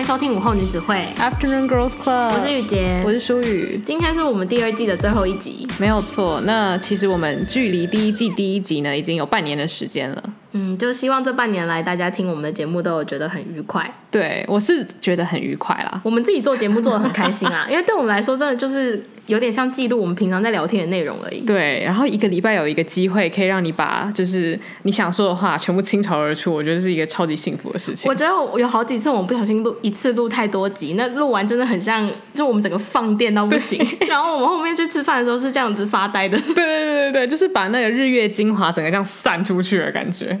欢迎收听午后女子会 Afternoon Girls Club，我是雨洁，我是舒雨。今天是我们第二季的最后一集，没有错。那其实我们距离第一季第一集呢，已经有半年的时间了。嗯，就希望这半年来大家听我们的节目都有觉得很愉快。对，我是觉得很愉快啦。我们自己做节目做的很开心啊，因为对我们来说，真的就是有点像记录我们平常在聊天的内容而已。对，然后一个礼拜有一个机会，可以让你把就是你想说的话全部倾巢而出，我觉得是一个超级幸福的事情。我觉得我有好几次我们不小心录一次录太多集，那录完真的很像就我们整个放电到不行。然后我们后面去吃饭的时候是这样子发呆的。对对对对对，就是把那个日月精华整个这样散出去的感觉。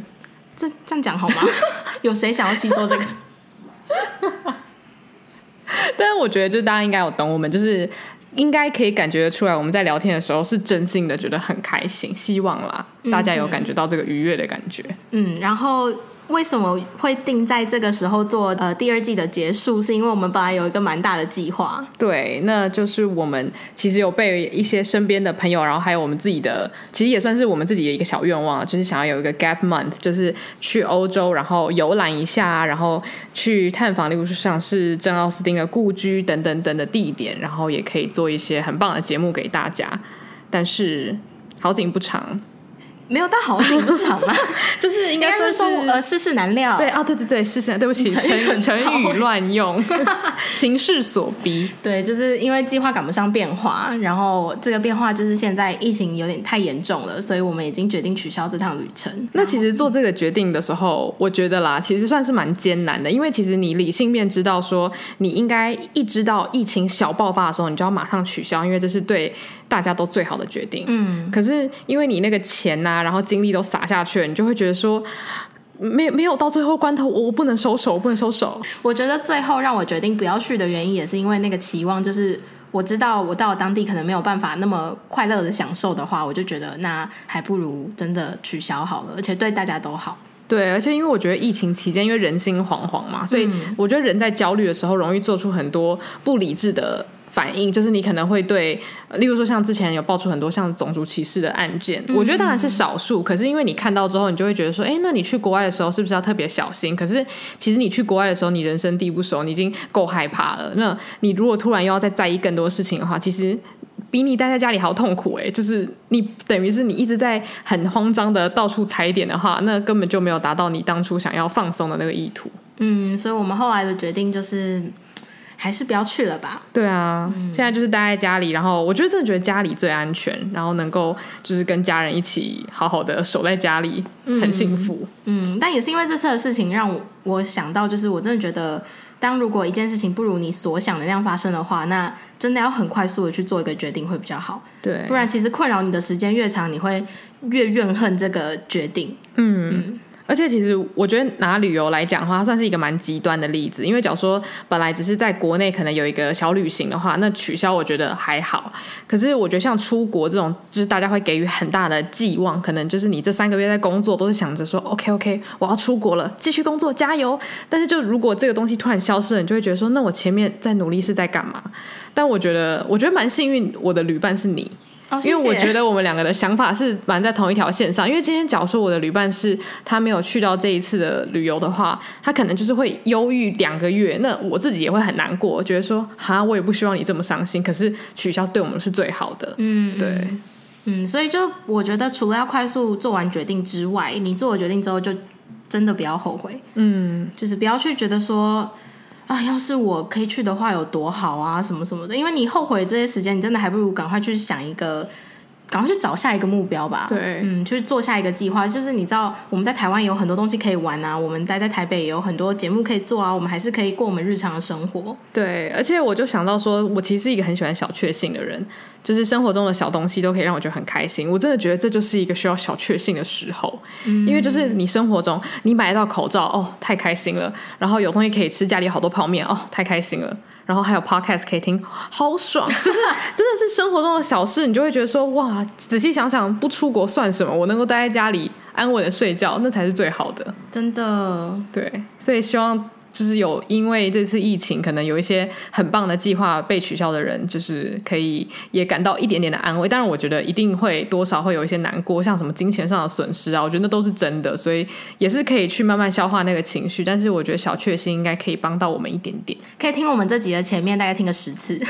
这这样讲好吗？有谁想要吸收这个？但是我觉得，就是大家应该有懂我们，就是应该可以感觉得出来，我们在聊天的时候是真心的，觉得很开心。希望啦，大家有感觉到这个愉悦的感觉。嗯，然后。为什么会定在这个时候做呃第二季的结束？是因为我们本来有一个蛮大的计划。对，那就是我们其实有被一些身边的朋友，然后还有我们自己的，其实也算是我们自己的一个小愿望，就是想要有一个 gap month，就是去欧洲，然后游览一下，然后去探访，例如像是珍奥斯汀的故居等等等的地点，然后也可以做一些很棒的节目给大家。但是好景不长。没有到好景不长啊，就是应该说，是说呃世事难料。对啊，对对对，世事难，对不起，成语成语乱用，情势所逼。对，就是因为计划赶不上变化，然后这个变化就是现在疫情有点太严重了，所以我们已经决定取消这趟旅程。那其实做这个决定的时候，我觉得啦，其实算是蛮艰难的，因为其实你理性面知道说，你应该一知道疫情小爆发的时候，你就要马上取消，因为这是对大家都最好的决定。嗯，可是因为你那个钱呐、啊。然后精力都撒下去了，你就会觉得说，没没有到最后关头，我不能收手，我不能收手。我觉得最后让我决定不要去的原因，也是因为那个期望，就是我知道我到了当地可能没有办法那么快乐的享受的话，我就觉得那还不如真的取消好了，而且对大家都好。对，而且因为我觉得疫情期间，因为人心惶惶嘛，所以我觉得人在焦虑的时候，容易做出很多不理智的。反应就是你可能会对，例如说像之前有爆出很多像种族歧视的案件，嗯、我觉得当然是少数，可是因为你看到之后，你就会觉得说，哎，那你去国外的时候是不是要特别小心？可是其实你去国外的时候，你人生地不熟，你已经够害怕了。那你如果突然又要再在意更多事情的话，其实比你待在家里还要痛苦。哎，就是你等于是你一直在很慌张的到处踩点的话，那根本就没有达到你当初想要放松的那个意图。嗯，所以我们后来的决定就是。还是不要去了吧。对啊，嗯、现在就是待在家里，然后我觉得真的觉得家里最安全，然后能够就是跟家人一起好好的守在家里，很幸福。嗯，嗯，但也是因为这次的事情，让我我想到，就是我真的觉得，当如果一件事情不如你所想的那样发生的话，那真的要很快速的去做一个决定会比较好。对，不然其实困扰你的时间越长，你会越怨恨这个决定。嗯。嗯而且其实我觉得拿旅游来讲的话，它算是一个蛮极端的例子。因为假如说本来只是在国内可能有一个小旅行的话，那取消我觉得还好。可是我觉得像出国这种，就是大家会给予很大的寄望，可能就是你这三个月在工作都是想着说 OK OK，我要出国了，继续工作，加油。但是就如果这个东西突然消失了，你就会觉得说，那我前面在努力是在干嘛？但我觉得我觉得蛮幸运，我的旅伴是你。因为我觉得我们两个的想法是蛮在同一条线上。因为今天假如说我的旅伴是他没有去到这一次的旅游的话，他可能就是会忧郁两个月。那我自己也会很难过，觉得说哈，我也不希望你这么伤心。可是取消对我们是最好的。嗯，对，嗯，所以就我觉得除了要快速做完决定之外，你做了决定之后就真的不要后悔。嗯，就是不要去觉得说。啊，要是我可以去的话有多好啊，什么什么的。因为你后悔这些时间，你真的还不如赶快去想一个，赶快去找下一个目标吧。对，嗯，去做下一个计划。就是你知道，我们在台湾有很多东西可以玩啊，我们待在台北也有很多节目可以做啊，我们还是可以过我们日常的生活。对，而且我就想到说，我其实是一个很喜欢小确幸的人。就是生活中的小东西都可以让我觉得很开心，我真的觉得这就是一个需要小确幸的时候，嗯、因为就是你生活中你买到口罩哦，太开心了，然后有东西可以吃，家里好多泡面哦，太开心了，然后还有 podcast 可以听，好爽，就是真的是生活中的小事，你就会觉得说哇，仔细想想不出国算什么，我能够待在家里安稳的睡觉，那才是最好的，真的，对，所以希望。就是有因为这次疫情，可能有一些很棒的计划被取消的人，就是可以也感到一点点的安慰。当然，我觉得一定会多少会有一些难过，像什么金钱上的损失啊，我觉得那都是真的，所以也是可以去慢慢消化那个情绪。但是，我觉得小确幸应该可以帮到我们一点点。可以听我们这集的前面，大概听个十次，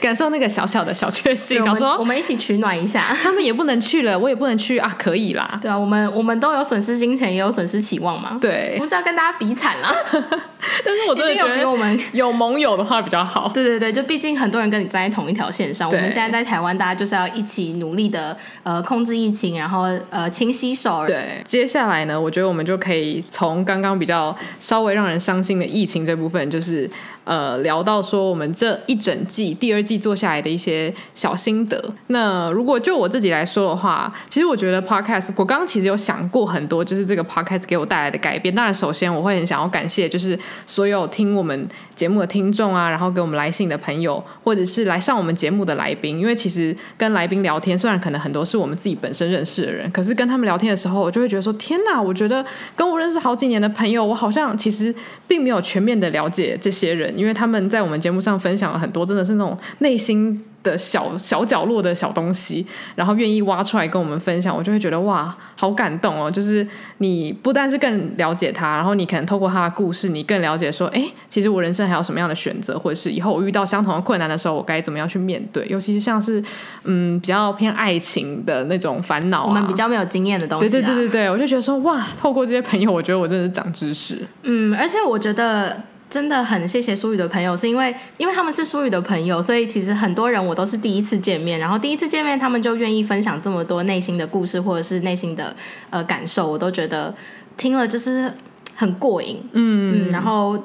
感受那个小小的小确幸。想说我们一起取暖一下，他们也不能去了，我也不能去啊，可以啦。对啊，我们我们都有损失金钱，也有损失期望嘛。对，不是要跟大家比惨啦。但是我真的觉得我们 有盟友的话比较好。对对对，就毕竟很多人跟你站在同一条线上。我们现在在台湾，大家就是要一起努力的呃控制疫情，然后呃勤洗手。对，接下来呢，我觉得我们就可以从刚刚比较稍微让人伤心的疫情这部分，就是。呃，聊到说我们这一整季第二季做下来的一些小心得。那如果就我自己来说的话，其实我觉得 podcast，我刚刚其实有想过很多，就是这个 podcast 给我带来的改变。当然，首先我会很想要感谢，就是所有听我们节目的听众啊，然后给我们来信的朋友，或者是来上我们节目的来宾。因为其实跟来宾聊天，虽然可能很多是我们自己本身认识的人，可是跟他们聊天的时候，我就会觉得说，天哪，我觉得跟我认识好几年的朋友，我好像其实并没有全面的了解这些人。因为他们在我们节目上分享了很多，真的是那种内心的小小角落的小东西，然后愿意挖出来跟我们分享，我就会觉得哇，好感动哦！就是你不但是更了解他，然后你可能透过他的故事，你更了解说，哎，其实我人生还有什么样的选择，或者是以后我遇到相同的困难的时候，我该怎么样去面对？尤其是像是嗯比较偏爱情的那种烦恼啊，我们比较没有经验的东西啊，对对对对对，我就觉得说哇，透过这些朋友，我觉得我真的是长知识。嗯，而且我觉得。真的很谢谢苏宇的朋友，是因为因为他们是苏宇的朋友，所以其实很多人我都是第一次见面，然后第一次见面他们就愿意分享这么多内心的故事或者是内心的呃感受，我都觉得听了就是很过瘾，嗯，嗯，然后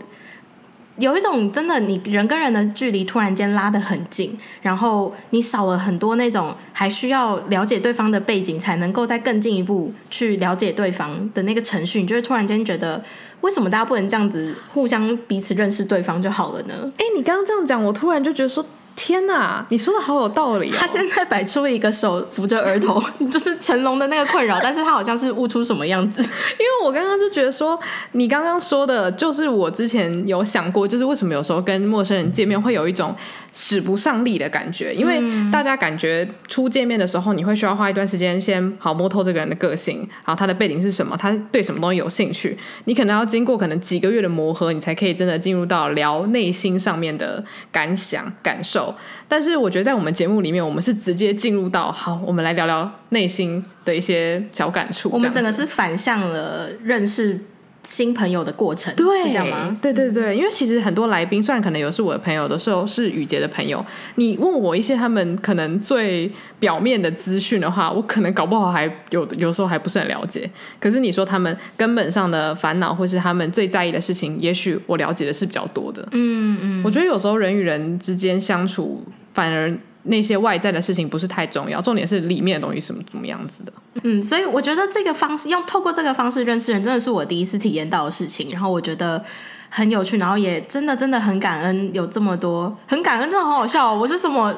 有一种真的你人跟人的距离突然间拉得很近，然后你少了很多那种还需要了解对方的背景才能够再更进一步去了解对方的那个程序，你就会突然间觉得。为什么大家不能这样子互相彼此认识对方就好了呢？哎，你刚刚这样讲，我突然就觉得说。天哪，你说的好有道理哦！他现在摆出了一个手扶着额头，就是成龙的那个困扰，但是他好像是悟出什么样子。因为我刚刚就觉得说，你刚刚说的，就是我之前有想过，就是为什么有时候跟陌生人见面会有一种使不上力的感觉，因为大家感觉初见面的时候，你会需要花一段时间先好摸透这个人的个性，然后他的背景是什么，他对什么东西有兴趣，你可能要经过可能几个月的磨合，你才可以真的进入到聊内心上面的感想感受。但是我觉得在我们节目里面，我们是直接进入到好，我们来聊聊内心的一些小感触。我们整个是反向了认识新朋友的过程，对，是这样吗？对对对，因为其实很多来宾，虽然可能有是我的朋友的时候，是雨洁的朋友，你问我一些他们可能最表面的资讯的话，我可能搞不好还有有时候还不是很了解。可是你说他们根本上的烦恼，或是他们最在意的事情，也许我了解的是比较多的。嗯嗯，我觉得有时候人与人之间相处，反而。那些外在的事情不是太重要，重点是里面的东西什么怎么样子的。嗯，所以我觉得这个方式用透过这个方式认识人，真的是我第一次体验到的事情。然后我觉得很有趣，然后也真的真的很感恩有这么多，很感恩，真的好好笑。我是什么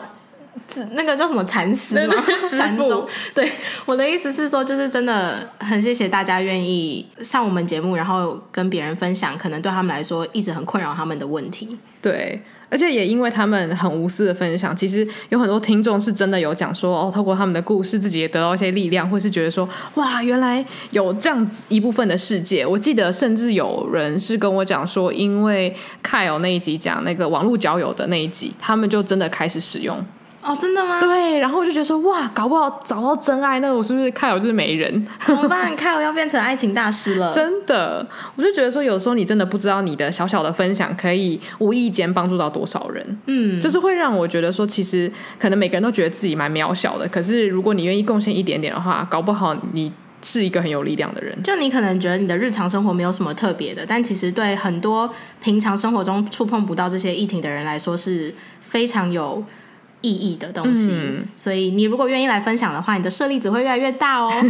那个叫什么禅师吗？禅宗。对，我的意思是说，就是真的很谢谢大家愿意上我们节目，然后跟别人分享，可能对他们来说一直很困扰他们的问题。对。而且也因为他们很无私的分享，其实有很多听众是真的有讲说哦，透过他们的故事，自己也得到一些力量，或是觉得说哇，原来有这样子一部分的世界。我记得甚至有人是跟我讲说，因为 Kyle 那一集讲那个网络交友的那一集，他们就真的开始使用。哦，真的吗？对，然后我就觉得说，哇，搞不好找到真爱，那我是不是凯尔就是没人？怎么办？凯尔要变成爱情大师了？真的，我就觉得说，有时候你真的不知道你的小小的分享可以无意间帮助到多少人。嗯，就是会让我觉得说，其实可能每个人都觉得自己蛮渺小的，可是如果你愿意贡献一点点的话，搞不好你是一个很有力量的人。就你可能觉得你的日常生活没有什么特别的，但其实对很多平常生活中触碰不到这些议题的人来说，是非常有。意义的东西，嗯，所以你如果愿意来分享的话，你的舍利子会越来越大哦。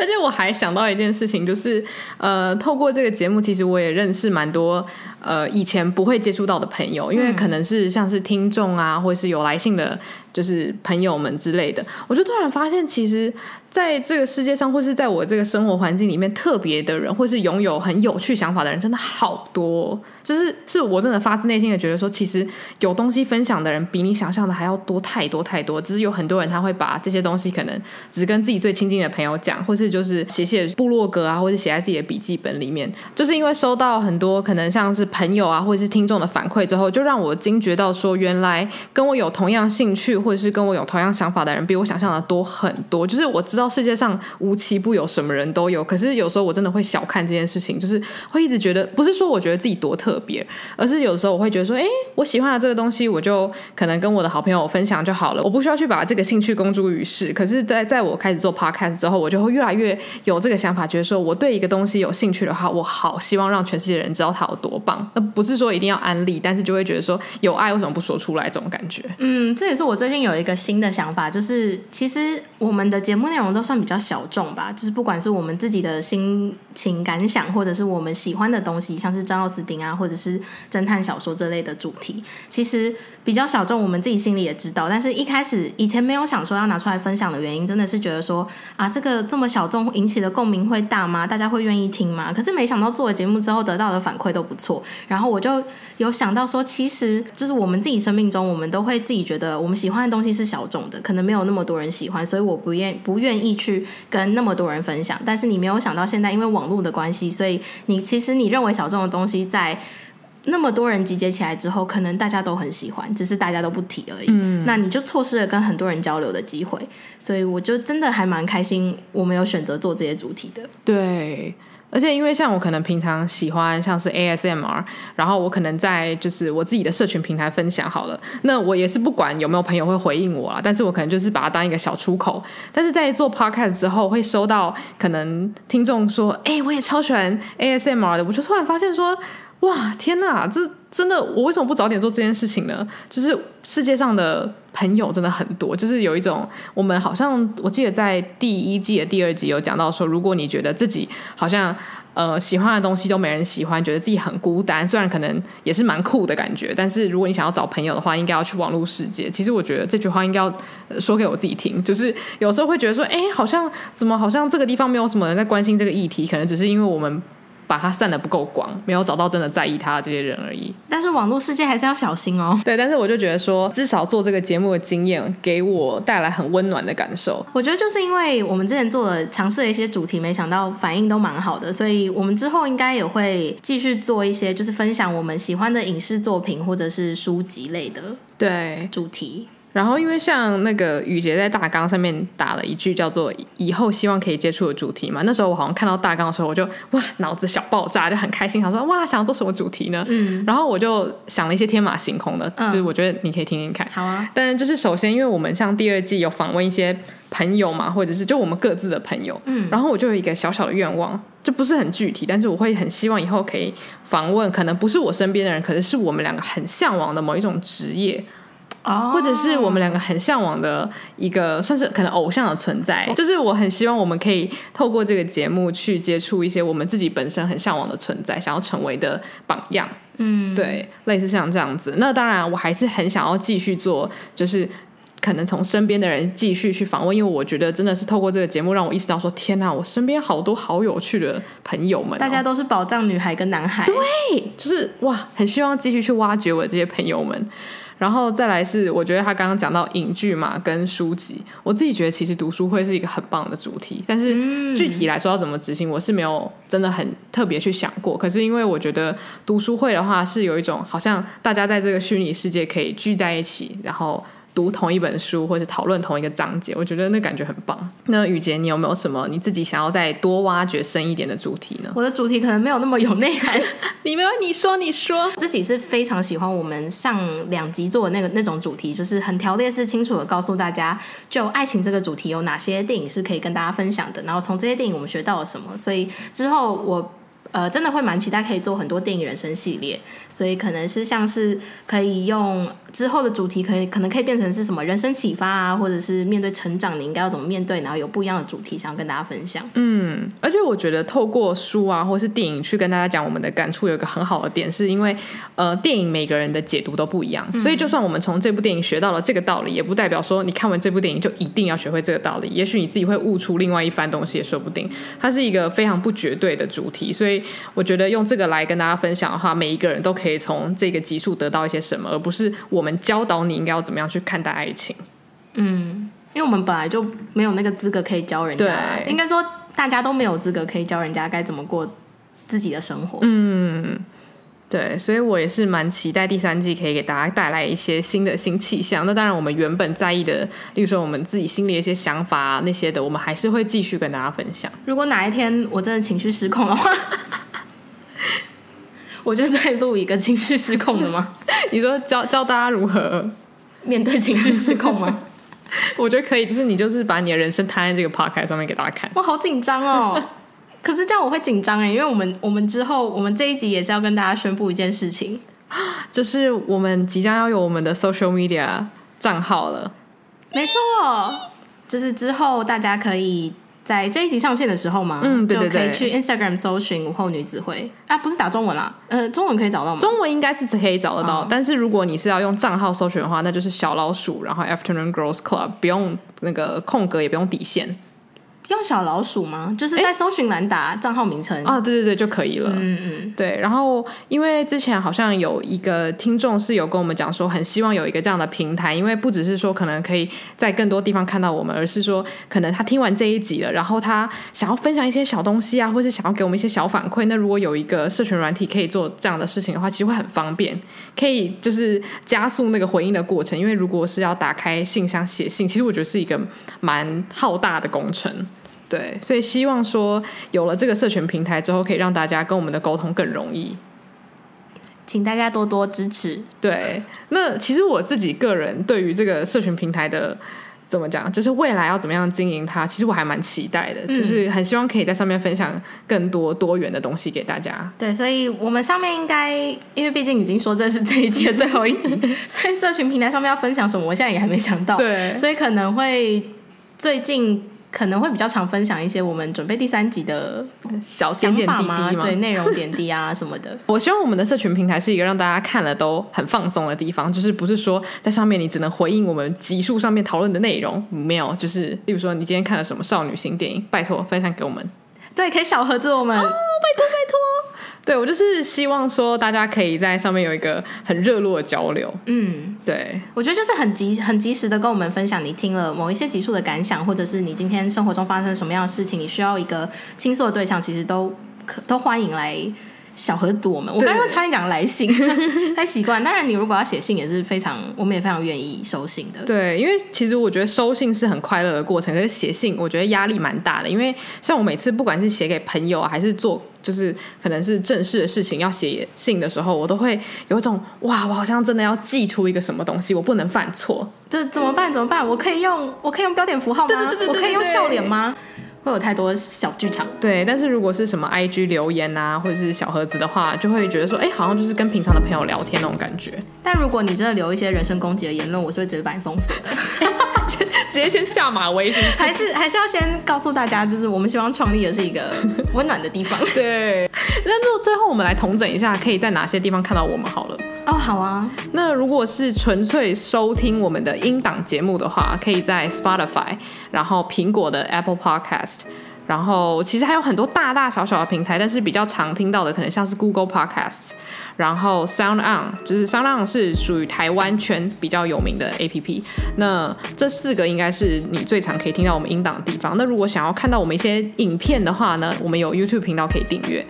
而且我还想到一件事情，就是呃，透过这个节目，其实我也认识蛮多呃以前不会接触到的朋友，因为可能是像是听众啊，或者是有来信的。就是朋友们之类的，我就突然发现，其实在这个世界上，或是在我这个生活环境里面，特别的人，或是拥有很有趣想法的人，真的好多。就是是我真的发自内心的觉得说，其实有东西分享的人，比你想象的还要多太多太多。只是有很多人他会把这些东西，可能只跟自己最亲近的朋友讲，或是就是写写部落格啊，或是写在自己的笔记本里面。就是因为收到很多可能像是朋友啊，或者是听众的反馈之后，就让我惊觉到说，原来跟我有同样兴趣，或者是跟我有同样想法的人，比我想象的多很多。就是我知道世界上无奇不有，什么人都有。可是有时候我真的会小看这件事情，就是会一直觉得，不是说我觉得自己多特别，而是有时候我会觉得说，哎，我喜欢的这个东西，我就可能跟我的好朋友分享就好了，我不需要去把这个兴趣公诸于世。可是，在在我开始做 podcast 之后，我就会越来越有这个想法，觉得说我对一个东西有兴趣的话，我好希望让全世界人知道它有多棒。那不是说一定要安利，但是就会觉得说有爱为什么不说出来这种感觉。嗯，这也是我最最近有一个新的想法，就是其实我们的节目内容都算比较小众吧，就是不管是我们自己的心情感想，或者是我们喜欢的东西，像是张奥斯汀啊，或者是侦探小说这类的主题，其实比较小众，我们自己心里也知道。但是一开始以前没有想说要拿出来分享的原因，真的是觉得说啊，这个这么小众引起的共鸣会大吗？大家会愿意听吗？可是没想到做了节目之后得到的反馈都不错，然后我就有想到说，其实就是我们自己生命中，我们都会自己觉得我们喜欢的东西是小众的，可能没有那么多人喜欢，所以我不愿不愿意去跟那么多人分享。但是你没有想到，现在因为网络的关系，所以你其实你认为小众的东西在。那么多人集结起来之后，可能大家都很喜欢，只是大家都不提而已。嗯，那你就错失了跟很多人交流的机会。所以我就真的还蛮开心，我没有选择做这些主题的。对，而且因为像我可能平常喜欢像是 ASMR，然后我可能在就是我自己的社群平台分享好了，那我也是不管有没有朋友会回应我啊，但是我可能就是把它当一个小出口。但是在做 Podcast 之后，会收到可能听众说：“哎、我也超喜欢 ASMR 的。”我就突然发现说。哇，天哪！这真的，我为什么不早点做这件事情呢？就是世界上的朋友真的很多，就是有一种我们好像，我记得在第一季的第二集有讲到说，如果你觉得自己好像呃喜欢的东西都没人喜欢，觉得自己很孤单，虽然可能也是蛮酷的感觉，但是如果你想要找朋友的话，应该要去网络世界。其实我觉得这句话应该要说给我自己听，就是有时候会觉得说，哎，好像怎么好像这个地方没有什么人在关心这个议题，可能只是因为我们。把它散的不够广，没有找到真的在意他的这些人而已。但是网络世界还是要小心哦。对，但是我就觉得说，至少做这个节目的经验给我带来很温暖的感受。我觉得就是因为我们之前做了尝试了一些主题，没想到反应都蛮好的，所以我们之后应该也会继续做一些，就是分享我们喜欢的影视作品或者是书籍类的对主题。然后，因为像那个雨洁在大纲上面打了一句叫做“以后希望可以接触的主题”嘛，那时候我好像看到大纲的时候，我就哇脑子小爆炸，就很开心，想说哇想要做什么主题呢？嗯，然后我就想了一些天马行空的，嗯、就是我觉得你可以听听看。好啊，但就是首先，因为我们像第二季有访问一些朋友嘛，或者是就我们各自的朋友，嗯，然后我就有一个小小的愿望，就不是很具体，但是我会很希望以后可以访问，可能不是我身边的人，可能是我们两个很向往的某一种职业。或者是我们两个很向往的一个，算是可能偶像的存在，就是我很希望我们可以透过这个节目去接触一些我们自己本身很向往的存在，想要成为的榜样。嗯，对，类似像这样子。那当然，我还是很想要继续做，就是可能从身边的人继续去访问，因为我觉得真的是透过这个节目让我意识到说，天哪，我身边好多好有趣的朋友们哦，大家都是宝藏女孩跟男孩。对，就是哇，很希望继续去挖掘我这些朋友们。然后再来是，我觉得他刚刚讲到影剧嘛，跟书籍，我自己觉得其实读书会是一个很棒的主题，但是具体来说要怎么执行，我是没有真的很特别去想过。可是因为我觉得读书会的话，是有一种好像大家在这个虚拟世界可以聚在一起，然后。读同一本书，或者讨论同一个章节，我觉得那感觉很棒。那雨杰，你有没有什么你自己想要再多挖掘深一点的主题呢？我的主题可能没有那么有内涵。你没有，你说，你说。自己是非常喜欢我们上两集做的那个那种主题，就是很条列式、清楚的告诉大家，就爱情这个主题有哪些电影是可以跟大家分享的，然后从这些电影我们学到了什么。所以之后我。呃，真的会蛮期待可以做很多电影人生系列，所以可能是像是可以用之后的主题，可以可能可以变成是什么人生启发啊，或者是面对成长，你应该要怎么面对，然后有不一样的主题想要跟大家分享。嗯，而且我觉得透过书啊，或是电影去跟大家讲我们的感触，有一个很好的点，是因为呃，电影每个人的解读都不一样，嗯、所以就算我们从这部电影学到了这个道理，也不代表说你看完这部电影就一定要学会这个道理，也许你自己会悟出另外一番东西也说不定。它是一个非常不绝对的主题，所以。我觉得用这个来跟大家分享的话，每一个人都可以从这个集数得到一些什么，而不是我们教导你应该要怎么样去看待爱情。嗯，因为我们本来就没有那个资格可以教人家，对，应该说大家都没有资格可以教人家该怎么过自己的生活。嗯，对，所以我也是蛮期待第三季可以给大家带来一些新的新气象。那当然，我们原本在意的，例如说我们自己心里的一些想法啊，那些的，我们还是会继续跟大家分享。如果哪一天我真的情绪失控的话。我就在录一个情绪失控的吗？你说教教大家如何面对情绪失控吗？我觉得可以，就是你就是把你的人生摊在这个 podcast 上面给大家看。哇，好紧张哦！可是这样我会紧张哎，因为我们我们之后我们这一集也是要跟大家宣布一件事情，就是我们即将要有我们的 social media 账号了。没错，就是之后大家可以。在这一集上线的时候嘛，嗯，对对对，就可以去 Instagram 搜寻午后女子会啊，不是打中文啦，呃，中文可以找到吗？中文应该是可以找得到，哦、但是如果你是要用账号搜寻的话，那就是小老鼠，然后 Afternoon Girls Club，不用那个空格，也不用底线。用小老鼠吗？就是在搜寻栏打账号名称啊、对对对就可以了。嗯嗯，对。然后因为之前好像有一个听众是有跟我们讲说，很希望有一个这样的平台，因为不只是说可能可以在更多地方看到我们，而是说可能他听完这一集了，然后他想要分享一些小东西啊，或是想要给我们一些小反馈。那如果有一个社群软体可以做这样的事情的话，其实会很方便，可以就是加速那个回应的过程。因为如果是要打开信箱写信，其实我觉得是一个蛮浩大的工程。对，所以希望说有了这个社群平台之后，可以让大家跟我们的沟通更容易，请大家多多支持。对，那其实我自己个人对于这个社群平台的怎么讲，就是未来要怎么样经营它，其实我还蛮期待的，嗯、就是很希望可以在上面分享更多多元的东西给大家。对，所以我们上面应该，因为毕竟已经说这是这一季的最后一集，所以社群平台上面要分享什么，我现在也还没想到。对，所以可能会最近。可能会比较常分享一些我们准备第三集的小点点滴滴对，内容点滴啊什么的。我希望我们的社群平台是一个让大家看了都很放松的地方，就是不是说在上面你只能回应我们集数上面讨论的内容，没有，就是例如说你今天看了什么少女心电影，拜托分享给我们。对，可以小盒子我们。哦，拜托拜托。对，我就是希望说，大家可以在上面有一个很热络的交流。嗯，对，我觉得就是很及很及时的跟我们分享你听了某一些集数的感想，或者是你今天生活中发生什么样的事情，你需要一个倾诉的对象，其实都可都欢迎来。小盒子，我们我刚刚差点讲来信，太习惯。当然，你如果要写信，也是非常，我们也非常愿意收信的。对，因为其实我觉得收信是很快乐的过程，可是写信我觉得压力蛮大的。因为像我每次不管是写给朋友，还是做就是可能是正式的事情要写信的时候，我都会有一种哇，我好像真的要寄出一个什么东西，我不能犯错。这怎么办？怎么办？我可以用我可以用标点符号吗？我可以用笑脸吗？会有太多小剧场，对。但是如果是什么 IG 留言啊，或者是小盒子的话，就会觉得说，哎，好像就是跟平常的朋友聊天那种感觉。但如果你真的留一些人身攻击的言论，我是会直接把你封锁的，直接先下马威，是不 是？还是还是要先告诉大家，就是我们希望创立的是一个 温暖的地方。对。那就最后我们来统整一下，可以在哪些地方看到我们好了。哦，好啊。那如果是纯粹收听我们的音档节目的话，可以在 Spotify，然后苹果的 Apple Podcast，然后其实还有很多大大小小的平台，但是比较常听到的可能像是 Google Podcasts，然后 Sound On，就是 Sound On 是属于台湾圈比较有名的 APP。那这四个应该是你最常可以听到我们音档的地方。那如果想要看到我们一些影片的话呢，我们有 YouTube 频道可以订阅。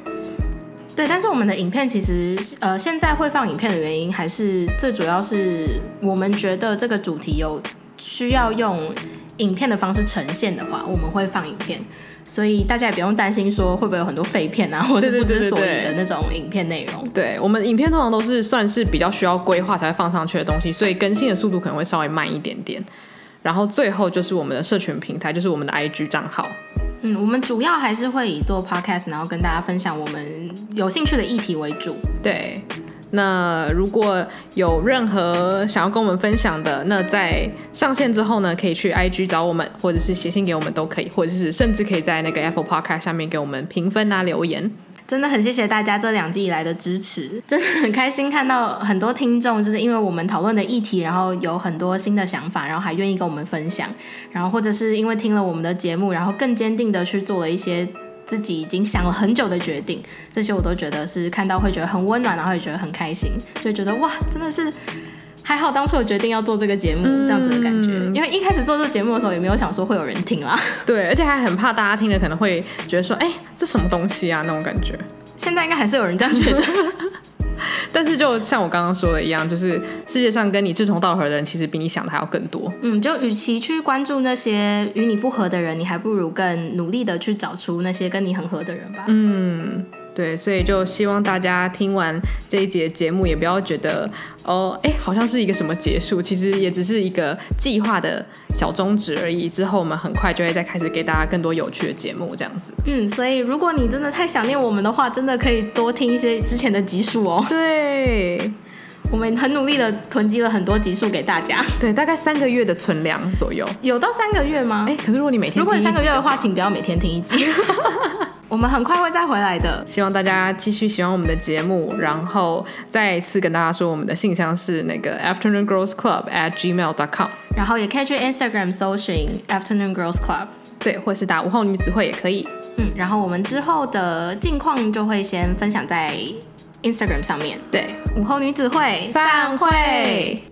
对，但是我们的影片其实，呃，现在会放影片的原因，还是最主要是我们觉得这个主题有需要用影片的方式呈现的话，我们会放影片，所以大家也不用担心说会不会有很多废片啊，或者是不知所以的那种影片内容。对，我们影片通常都是算是比较需要规划才会放上去的东西，所以更新的速度可能会稍微慢一点点。然后最后就是我们的社群平台，就是我们的 IG 账号。嗯，我们主要还是会以做 podcast，然后跟大家分享我们有兴趣的议题为主。对。那如果有任何想要跟我们分享的，那在上线之后呢，可以去 IG 找我们，或者是写信给我们都可以，或者是甚至可以在那个 Apple Podcast 下面给我们评分啊留言。真的很谢谢大家这两季以来的支持，真的很开心看到很多听众，就是因为我们讨论的议题，然后有很多新的想法，然后还愿意跟我们分享，然后或者是因为听了我们的节目，然后更坚定的去做了一些。自己已经想了很久的决定，这些我都觉得是看到会觉得很温暖，然后也觉得很开心，就觉得哇，真的是还好当初我决定要做这个节目，这样子的感觉。嗯、因为一开始做这个节目的时候也没有想说会有人听啦，对，而且还很怕大家听了可能会觉得说，哎，这什么东西啊那种感觉。现在应该还是有人这样觉得。但是就像我刚刚说的一样，就是世界上跟你志同道合的人，其实比你想的还要更多。嗯，就与其去关注那些与你不合的人，你还不如更努力的去找出那些跟你很合的人吧。嗯。对，所以就希望大家听完这一节节目，也不要觉得哦，哎，好像是一个什么结束，其实也只是一个计划的小终止而已。之后我们很快就会再开始给大家更多有趣的节目，这样子。嗯，所以如果你真的太想念我们的话，真的可以多听一些之前的集数哦。对，我们很努力的囤积了很多集数给大家。对，大概三个月的存粮左右。有到三个月吗？哎，可是如果你每天，如果你三个月的话，请不要每天听一集。我们很快会再回来的，希望大家继续喜欢我们的节目，然后再一次跟大家说，我们的信箱是那个 Afternoon Girls Club at gmail dot com，然后也可以去 Instagram 搜寻 Afternoon Girls Club，对，或是打午后女子会也可以，嗯，然后我们之后的近况就会先分享在 Instagram 上面，对，午后女子会散会。